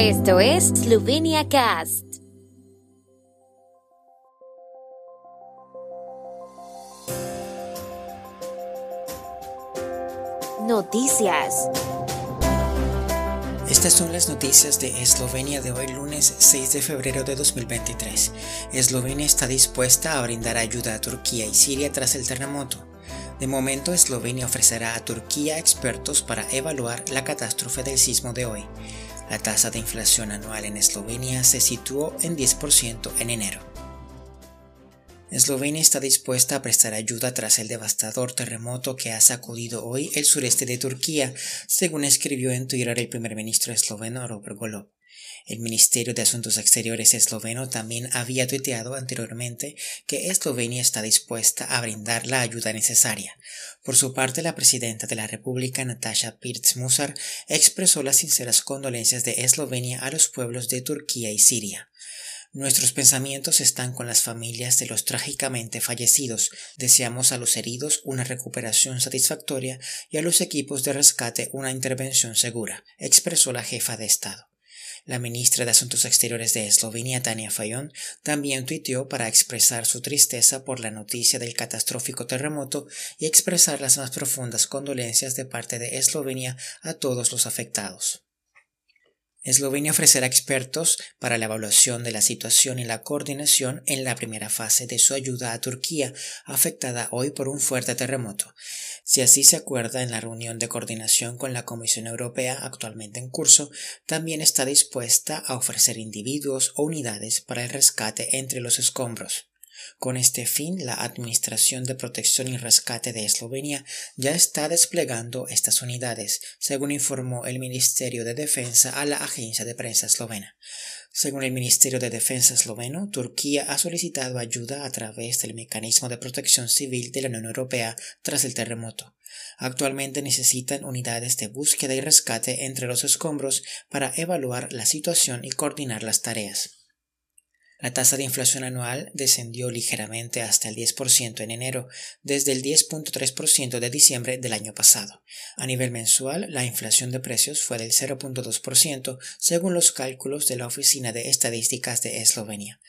Esto es Slovenia Cast. Noticias. Estas son las noticias de Eslovenia de hoy lunes 6 de febrero de 2023. Eslovenia está dispuesta a brindar ayuda a Turquía y Siria tras el terremoto. De momento, Eslovenia ofrecerá a Turquía expertos para evaluar la catástrofe del sismo de hoy. La tasa de inflación anual en Eslovenia se situó en 10% en enero. Eslovenia está dispuesta a prestar ayuda tras el devastador terremoto que ha sacudido hoy el sureste de Turquía, según escribió en Twitter el primer ministro esloveno Robert Golob. El Ministerio de Asuntos Exteriores esloveno también había tuiteado anteriormente que Eslovenia está dispuesta a brindar la ayuda necesaria. Por su parte, la presidenta de la República, Natasha Pirc-Musar, expresó las sinceras condolencias de Eslovenia a los pueblos de Turquía y Siria. Nuestros pensamientos están con las familias de los trágicamente fallecidos. Deseamos a los heridos una recuperación satisfactoria y a los equipos de rescate una intervención segura, expresó la jefa de Estado. La ministra de Asuntos Exteriores de Eslovenia, Tania Fayon, también tuiteó para expresar su tristeza por la noticia del catastrófico terremoto y expresar las más profundas condolencias de parte de Eslovenia a todos los afectados. Eslovenia ofrecerá expertos para la evaluación de la situación y la coordinación en la primera fase de su ayuda a Turquía, afectada hoy por un fuerte terremoto. Si así se acuerda en la reunión de coordinación con la Comisión Europea actualmente en curso, también está dispuesta a ofrecer individuos o unidades para el rescate entre los escombros. Con este fin, la Administración de Protección y Rescate de Eslovenia ya está desplegando estas unidades, según informó el Ministerio de Defensa a la agencia de prensa eslovena. Según el Ministerio de Defensa esloveno, Turquía ha solicitado ayuda a través del Mecanismo de Protección Civil de la Unión Europea tras el terremoto. Actualmente necesitan unidades de búsqueda y rescate entre los escombros para evaluar la situación y coordinar las tareas. La tasa de inflación anual descendió ligeramente hasta el 10% en enero, desde el 10.3% de diciembre del año pasado. A nivel mensual, la inflación de precios fue del 0.2%, según los cálculos de la Oficina de Estadísticas de Eslovenia.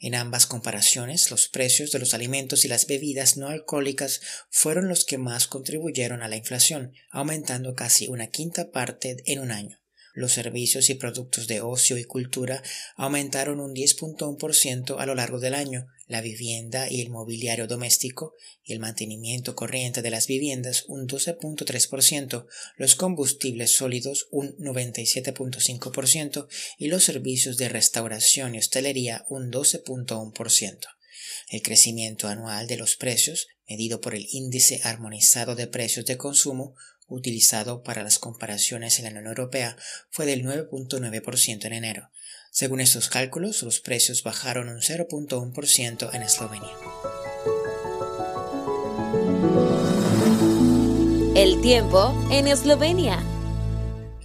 En ambas comparaciones, los precios de los alimentos y las bebidas no alcohólicas fueron los que más contribuyeron a la inflación, aumentando casi una quinta parte en un año. Los servicios y productos de ocio y cultura aumentaron un 10.1% a lo largo del año, la vivienda y el mobiliario doméstico y el mantenimiento corriente de las viviendas un 12.3%, los combustibles sólidos un 97.5% y los servicios de restauración y hostelería un 12.1%. El crecimiento anual de los precios, medido por el índice armonizado de precios de consumo, utilizado para las comparaciones en la Unión Europea fue del 9.9% en enero. Según estos cálculos, los precios bajaron un 0.1% en Eslovenia. El tiempo en Eslovenia.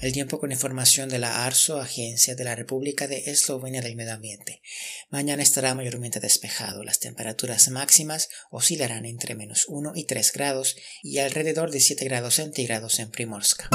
El tiempo con información de la ARSO, Agencia de la República de Eslovenia del Medio Ambiente. Mañana estará mayormente despejado. Las temperaturas máximas oscilarán entre menos 1 y 3 grados y alrededor de 7 grados centígrados en Primorska.